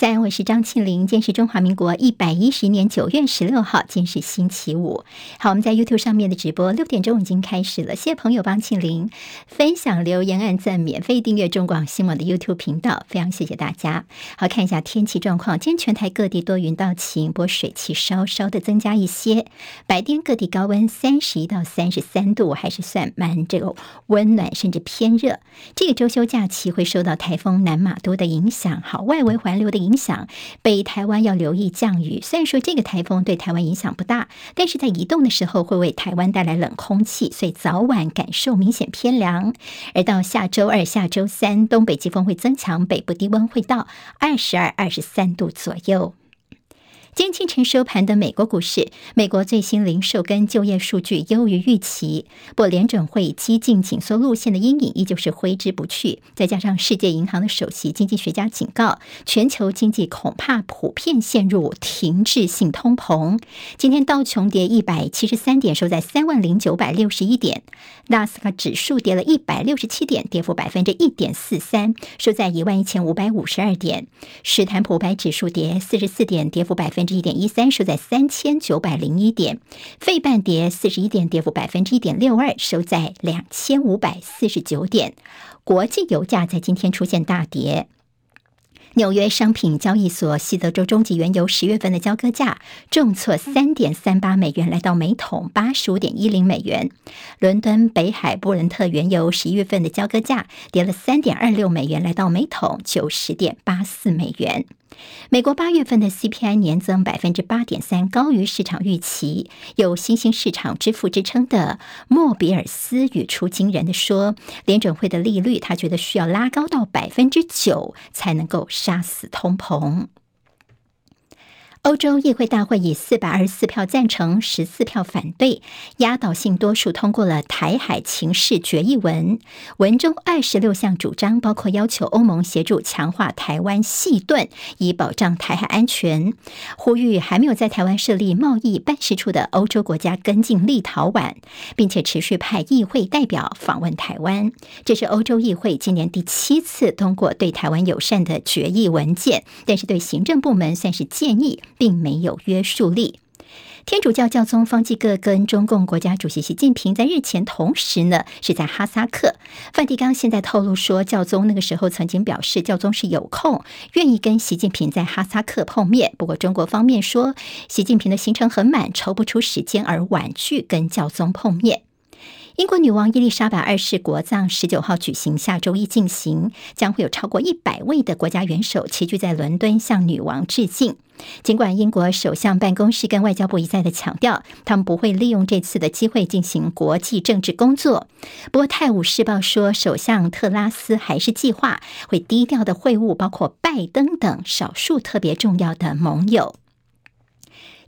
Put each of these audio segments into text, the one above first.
在，我是张庆玲。今天是中华民国一百一十年九月十六号，今天是星期五。好，我们在 YouTube 上面的直播六点钟已经开始了。谢谢朋友帮庆玲分享、留言、按赞、免费订阅中广新闻的 YouTube 频道，非常谢谢大家。好，看一下天气状况，今天全台各地多云到晴，不过水汽稍稍的增加一些。白天各地高温三十一到三十三度，还是算蛮这个温暖，甚至偏热。这个周休假期会受到台风南玛都的影响，好，外围环流的影。影响北台湾要留意降雨。虽然说这个台风对台湾影响不大，但是在移动的时候会为台湾带来冷空气，所以早晚感受明显偏凉。而到下周二、下周三，东北季风会增强，北部低温会到二十二、二十三度左右。今天清晨收盘的美国股市，美国最新零售跟就业数据优于预期，不过联准会激进紧缩路线的阴影依旧是挥之不去。再加上世界银行的首席经济学家警告，全球经济恐怕普遍陷入停滞性通膨。今天道琼跌一百七十三点，收在三万零九百六十一点；纳斯达克指数跌了一百六十七点，跌幅百分之一点四三，收在一万一千五百五十二点；史坦普白指数跌四十四点，跌幅百分。分之一点一三，收在三千九百零一点，费半跌四十一点，跌幅百分之一点六二，收在两千五百四十九点。国际油价在今天出现大跌。纽约商品交易所西德州中级原油十月份的交割价重挫三点三八美元，来到每桶八十五点一零美元。伦敦北海布伦特原油十一月份的交割价跌了三点二六美元，来到每桶九十点八四美元。美国八月份的 CPI 年增百分之八点三，高于市场预期。有新兴市场之父之称的莫比尔斯语出惊人的说，联准会的利率，他觉得需要拉高到百分之九才能够杀死通膨。欧洲议会大会以四百二十四票赞成、十四票反对，压倒性多数通过了台海情势决议文。文中二十六项主张，包括要求欧盟协助强化台湾矽盾，以保障台海安全；呼吁还没有在台湾设立贸易办事处的欧洲国家跟进立陶宛，并且持续派议会代表访问台湾。这是欧洲议会今年第七次通过对台湾友善的决议文件，但是对行政部门算是建议。并没有约束力。天主教教宗方济各跟中共国家主席习近平在日前同时呢，是在哈萨克。梵蒂冈现在透露说，教宗那个时候曾经表示，教宗是有空，愿意跟习近平在哈萨克碰面。不过中国方面说，习近平的行程很满，抽不出时间而婉拒跟教宗碰面。英国女王伊丽莎白二世国葬十九号举行，下周一进行，将会有超过一百位的国家元首齐聚在伦敦向女王致敬。尽管英国首相办公室跟外交部一再的强调，他们不会利用这次的机会进行国际政治工作。不过，《泰晤士报》说，首相特拉斯还是计划会低调的会晤，包括拜登等少数特别重要的盟友。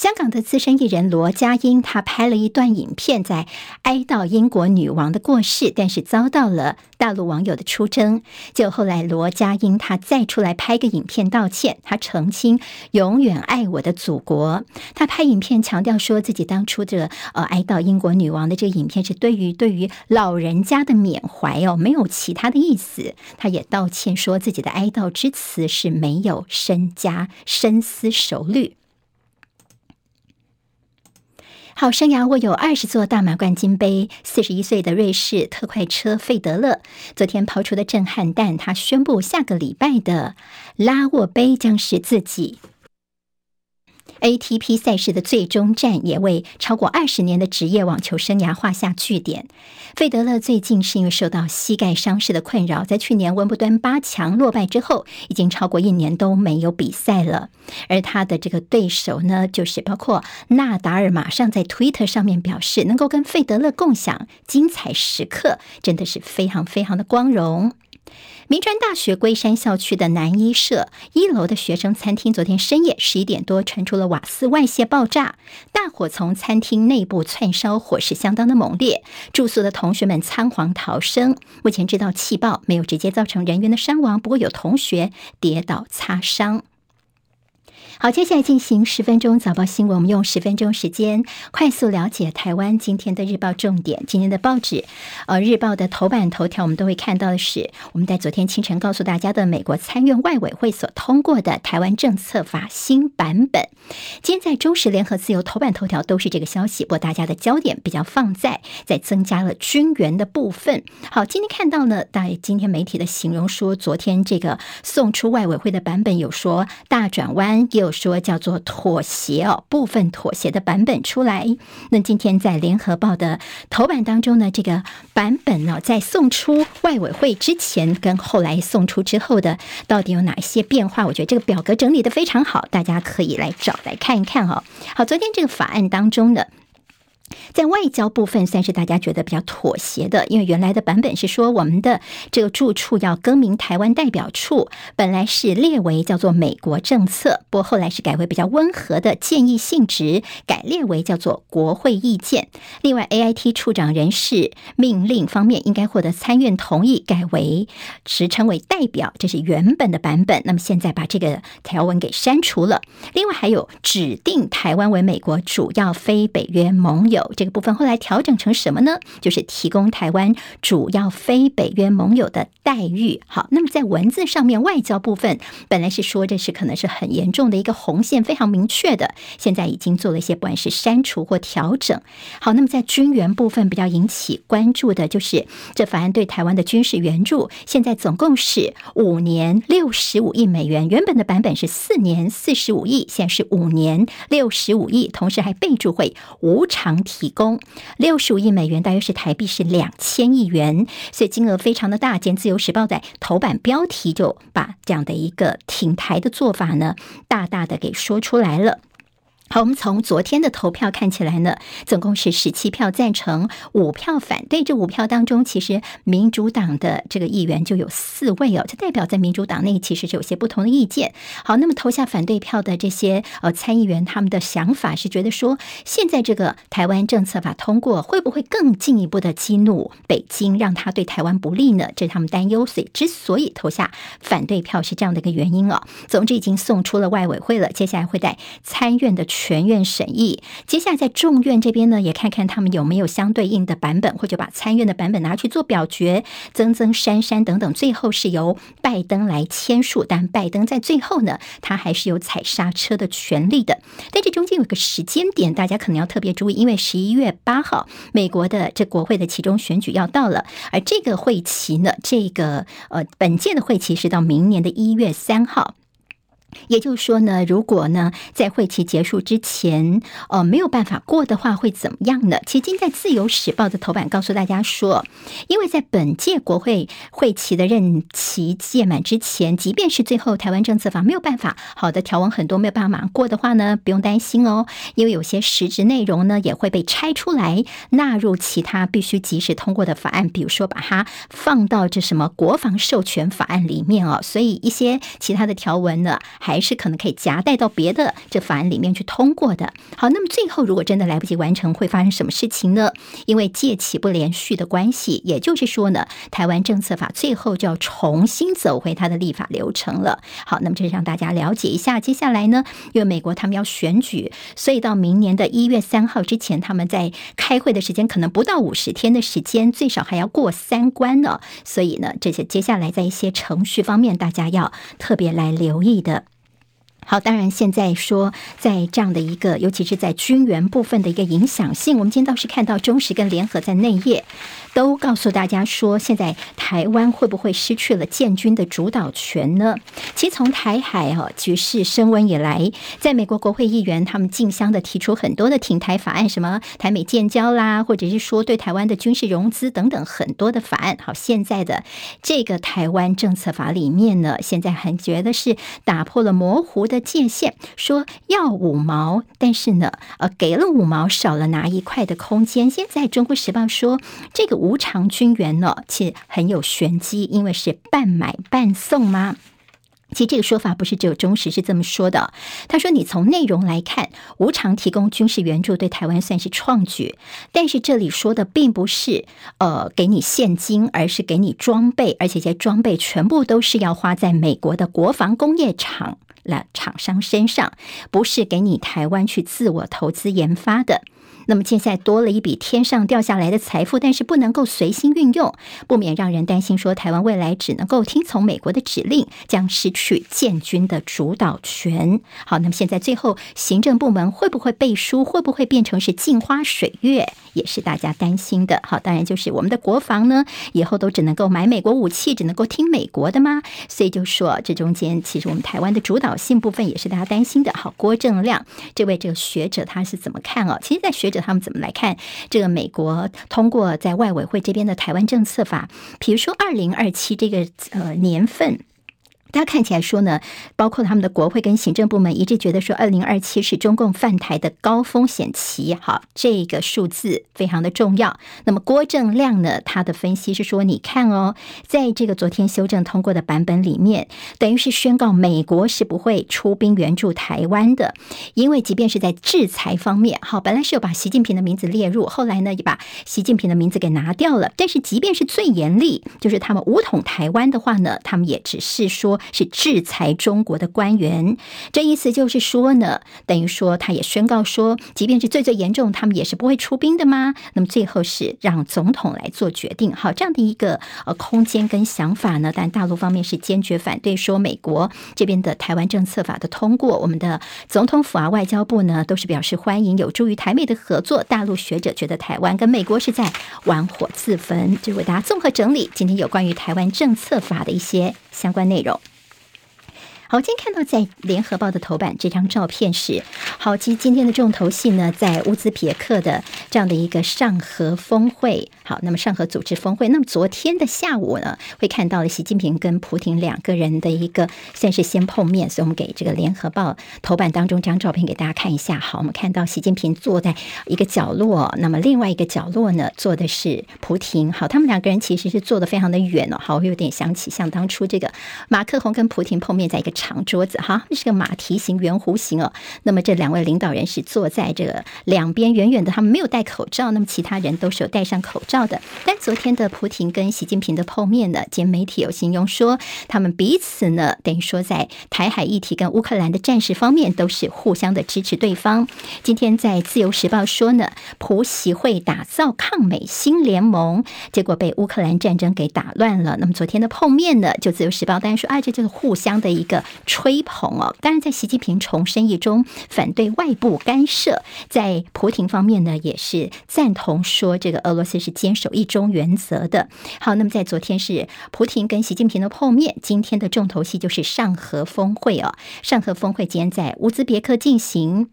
香港的资深艺人罗家英，他拍了一段影片，在哀悼英国女王的过世，但是遭到了大陆网友的出征。就后来罗家英他再出来拍个影片道歉，他澄清永远爱我的祖国。他拍影片强调说自己当初的呃哀悼英国女王的这个影片是对于对于老人家的缅怀哦，没有其他的意思。他也道歉说自己的哀悼之词是没有深加深思熟虑。好，生涯握有二十座大满贯金杯，四十一岁的瑞士特快车费德勒昨天抛出的震撼弹，他宣布下个礼拜的拉沃杯将是自己。ATP 赛事的最终战也为超过二十年的职业网球生涯画下句点。费德勒最近是因为受到膝盖伤势的困扰，在去年温布敦八强落败之后，已经超过一年都没有比赛了。而他的这个对手呢，就是包括纳达尔，马上在推特上面表示，能够跟费德勒共享精彩时刻，真的是非常非常的光荣。铭传大学龟山校区的南一社一楼的学生餐厅，昨天深夜十一点多传出了瓦斯外泄爆炸，大火从餐厅内部窜烧，火势相当的猛烈，住宿的同学们仓皇逃生。目前知道气爆没有直接造成人员的伤亡，不过有同学跌倒擦伤。好，接下来进行十分钟早报新闻。我们用十分钟时间快速了解台湾今天的日报重点。今天的报纸，呃，日报的头版头条，我们都会看到的是我们在昨天清晨告诉大家的美国参院外委会所通过的台湾政策法新版本。今天在中时、联合、自由头版头条都是这个消息，不过大家的焦点比较放在在增加了军援的部分。好，今天看到呢，在今天媒体的形容说，昨天这个送出外委会的版本有说大转弯，有说叫做妥协哦，部分妥协的版本出来。那今天在联合报的头版当中呢，这个版本呢，在送出外委会之前跟后来送出之后的，到底有哪些变化？我觉得这个表格整理的非常好，大家可以来找来看一看哦。好，昨天这个法案当中呢。在外交部分算是大家觉得比较妥协的，因为原来的版本是说我们的这个住处要更名台湾代表处，本来是列为叫做美国政策，不过后来是改为比较温和的建议性质，改列为叫做国会意见。另外，AIT 处长人事命令方面应该获得参院同意，改为职称为代表，这是原本的版本。那么现在把这个条文给删除了。另外还有指定台湾为美国主要非北约盟友。这个部分后来调整成什么呢？就是提供台湾主要非北约盟友的待遇。好，那么在文字上面，外交部分本来是说这是可能是很严重的一个红线，非常明确的，现在已经做了一些不管是删除或调整。好，那么在军援部分比较引起关注的就是这法案对台湾的军事援助，现在总共是五年六十五亿美元，原本的版本是四年四十五亿，现在是五年六十五亿，同时还备注会无偿。提供六十五亿美元，大约是台币是两千亿元，所以金额非常的大。见自由时报在头版标题就把这样的一个挺台的做法呢，大大的给说出来了。好，我们从昨天的投票看起来呢，总共是十七票赞成，五票反对。这五票当中，其实民主党的这个议员就有四位哦，这代表在民主党内其实是有些不同的意见。好，那么投下反对票的这些呃参议员，他们的想法是觉得说，现在这个台湾政策法通过，会不会更进一步的激怒北京，让他对台湾不利呢？这是他们担忧，所以之所以投下反对票是这样的一个原因哦。总之已经送出了外委会了，接下来会在参院的。全院审议，接下来在众院这边呢，也看看他们有没有相对应的版本，或者把参院的版本拿去做表决，增增删删等等，最后是由拜登来签署。但拜登在最后呢，他还是有踩刹车的权利的。但这中间有个时间点，大家可能要特别注意，因为十一月八号，美国的这国会的其中选举要到了，而这个会期呢，这个呃本届的会期是到明年的一月三号。也就是说呢，如果呢在会期结束之前，呃没有办法过的话，会怎么样呢？其实今在《自由时报》的头版告诉大家说，因为在本届国会会期的任期届满之前，即便是最后台湾政策法没有办法好的条文很多没有办法过的话呢，不用担心哦，因为有些实质内容呢也会被拆出来纳入其他必须及时通过的法案，比如说把它放到这什么国防授权法案里面哦，所以一些其他的条文呢。还是可能可以夹带到别的这法案里面去通过的。好，那么最后如果真的来不及完成，会发生什么事情呢？因为届期不连续的关系，也就是说呢，台湾政策法最后就要重新走回它的立法流程了。好，那么这是让大家了解一下。接下来呢，因为美国他们要选举，所以到明年的一月三号之前，他们在开会的时间可能不到五十天的时间，最少还要过三关呢。所以呢，这些接下来在一些程序方面，大家要特别来留意的。好，当然现在说，在这样的一个，尤其是在军援部分的一个影响性，我们今天倒是看到中石跟联合在内页。都告诉大家说，现在台湾会不会失去了建军的主导权呢？其实从台海哦局势升温以来，在美国国会议员他们竞相的提出很多的挺台法案，什么台美建交啦，或者是说对台湾的军事融资等等很多的法案。好，现在的这个台湾政策法里面呢，现在很觉得是打破了模糊的界限，说要五毛，但是呢，呃，给了五毛，少了拿一块的空间。现在《中国时报》说，这个无偿军援呢，其实很有玄机，因为是半买半送吗？其实这个说法不是只有中时是这么说的。他说，你从内容来看，无偿提供军事援助对台湾算是创举，但是这里说的并不是呃给你现金，而是给你装备，而且这些装备全部都是要花在美国的国防工业厂。了厂商身上，不是给你台湾去自我投资研发的。那么现在多了一笔天上掉下来的财富，但是不能够随心运用，不免让人担心说，台湾未来只能够听从美国的指令，将失去建军的主导权。好，那么现在最后行政部门会不会背书，会不会变成是镜花水月，也是大家担心的。好，当然就是我们的国防呢，以后都只能够买美国武器，只能够听美国的吗？所以就说这中间其实我们台湾的主导性部分也是大家担心的。好，郭正亮这位这个学者他是怎么看哦？其实，在学者。他们怎么来看这个美国通过在外委会这边的台湾政策法？比如说二零二七这个呃年份。大家看起来说呢，包括他们的国会跟行政部门一致觉得说，二零二七是中共犯台的高风险期。好，这个数字非常的重要。那么郭正亮呢，他的分析是说，你看哦，在这个昨天修正通过的版本里面，等于是宣告美国是不会出兵援助台湾的，因为即便是在制裁方面，好，本来是有把习近平的名字列入，后来呢也把习近平的名字给拿掉了。但是即便是最严厉，就是他们武统台湾的话呢，他们也只是说。是制裁中国的官员，这意思就是说呢，等于说他也宣告说，即便是最最严重，他们也是不会出兵的吗？那么最后是让总统来做决定，好，这样的一个呃空间跟想法呢，但大陆方面是坚决反对，说美国这边的台湾政策法的通过，我们的总统府啊、外交部呢都是表示欢迎，有助于台美的合作。大陆学者觉得台湾跟美国是在玩火自焚，就为大家综合整理今天有关于台湾政策法的一些相关内容。好，今天看到在联合报的头版这张照片是，好，其实今天的重头戏呢，在乌兹别克的这样的一个上合峰会。好，那么上合组织峰会，那么昨天的下午呢，会看到了习近平跟普亭两个人的一个算是先碰面，所以我们给这个联合报头版当中这张照片给大家看一下。好，我们看到习近平坐在一个角落，那么另外一个角落呢，坐的是普亭。好，他们两个人其实是坐的非常的远哦。好，我有点想起像当初这个马克宏跟普亭碰面在一个。长桌子哈，是个马蹄形圆弧形哦。那么这两位领导人是坐在这个两边远远的，他们没有戴口罩。那么其他人都是有戴上口罩的。但昨天的普廷跟习近平的碰面呢，今天媒体有形容说，他们彼此呢，等于说在台海议题跟乌克兰的战事方面都是互相的支持对方。今天在自由时报说呢，普习会打造抗美新联盟，结果被乌克兰战争给打乱了。那么昨天的碰面呢，就自由时报当然说，啊，这就是互相的一个。吹捧哦，当然，在习近平重申一中，反对外部干涉，在普廷方面呢，也是赞同说这个俄罗斯是坚守一中原则的。好，那么在昨天是普廷跟习近平的碰面，今天的重头戏就是上合峰会哦。上合峰会今天在乌兹别克进行。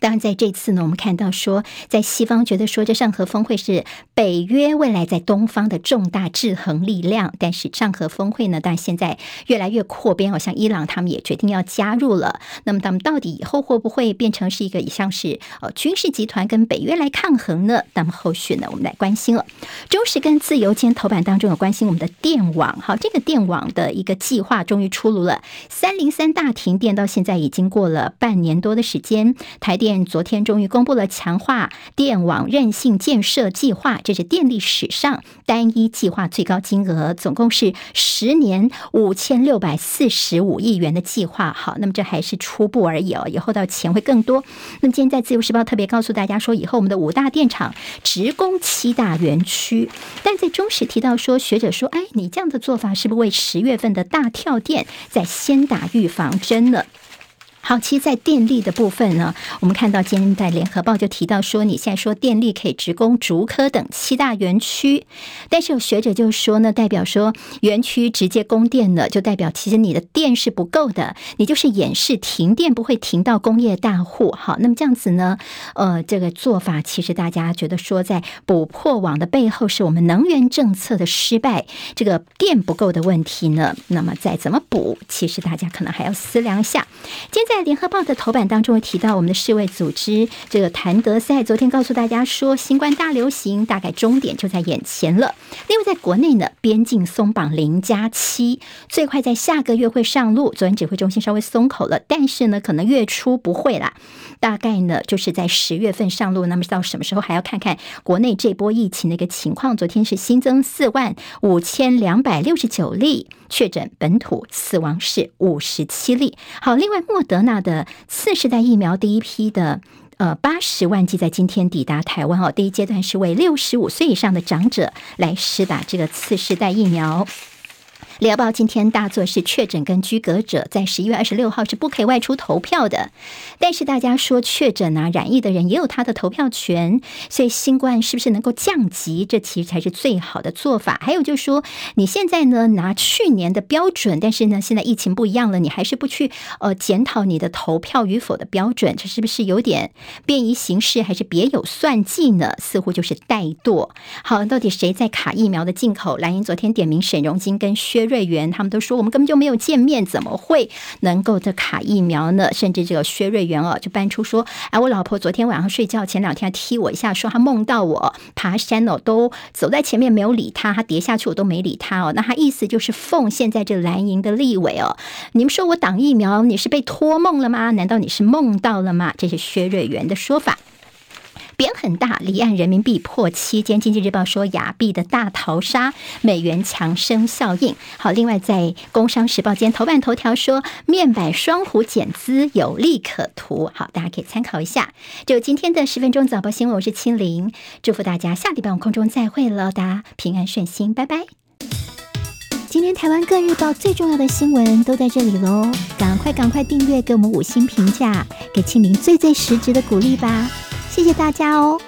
当然，在这次呢，我们看到说，在西方觉得说这上合峰会是北约未来在东方的重大制衡力量，但是上合峰会呢，但现在越来越扩编，好像伊朗他们也决定要加入了。那么他们到底以后会不会变成是一个像是呃军事集团跟北约来抗衡呢？那么后续呢，我们来关心了。中时跟自由今天头版当中有关心我们的电网，好，这个电网的一个计划终于出炉了。三零三大停电到现在已经过了半年多的时间，台电。昨天终于公布了强化电网韧性建设计划，这是电力史上单一计划最高金额，总共是十年五千六百四十五亿元的计划。好，那么这还是初步而已哦，以后的钱会更多。那么今天在自由时报特别告诉大家说，以后我们的五大电厂直供七大园区，但在中时提到说，学者说，哎，你这样的做法是不是为十月份的大跳电在先打预防针呢？好，其实，在电力的部分呢，我们看到今天在联合报就提到说，你现在说电力可以直供竹科等七大园区，但是有学者就说呢，代表说园区直接供电呢，就代表其实你的电是不够的，你就是掩饰停电不会停到工业大户。好，那么这样子呢，呃，这个做法其实大家觉得说，在补破网的背后是我们能源政策的失败，这个电不够的问题呢，那么再怎么补，其实大家可能还要思量一下。今。在联合报的头版当中提到，我们的世卫组织这个谭德塞昨天告诉大家说，新冠大流行大概终点就在眼前了。另外，在国内呢，边境松绑零加七，最快在下个月会上路。昨天指挥中心稍微松口了，但是呢，可能月初不会啦，大概呢就是在十月份上路。那么到什么时候还要看看国内这波疫情的一个情况。昨天是新增四万五千两百六十九例确诊，本土死亡是五十七例。好，另外莫德纳的次世代疫苗第一批的呃八十万剂在今天抵达台湾哦，第一阶段是为六十五岁以上的长者来施打这个次世代疫苗。联合报今天大作是确诊跟居隔者在十一月二十六号是不可以外出投票的，但是大家说确诊啊染疫的人也有他的投票权，所以新冠是不是能够降级，这其实才是最好的做法。还有就是说你现在呢拿去年的标准，但是呢现在疫情不一样了，你还是不去呃检讨你的投票与否的标准，这是不是有点便宜行事，还是别有算计呢？似乎就是怠惰。好，到底谁在卡疫苗的进口？蓝营昨天点名沈荣金跟薛。瑞元他们都说我们根本就没有见面，怎么会能够的卡疫苗呢？甚至这个薛瑞元哦，就搬出说，哎，我老婆昨天晚上睡觉前两天踢我一下，说她梦到我爬山哦，都走在前面没有理她，她跌下去我都没理她哦。那她意思就是奉现在这蓝营的立委哦，你们说我挡疫苗，你是被托梦了吗？难道你是梦到了吗？这是薛瑞元的说法。贬很大，离岸人民币破七。今天经济日报说亚币的大逃杀，美元强升效应。好，另外在工商时报间头版头条说面板双虎减资有利可图。好，大家可以参考一下。就今天的十分钟早报新闻，我是清玲，祝福大家下礼拜空中再会了，大家平安顺心，拜拜。今天台湾各日报最重要的新闻都在这里喽，赶快赶快订阅，给我们五星评价，给清玲最最实质的鼓励吧。谢谢大家哦。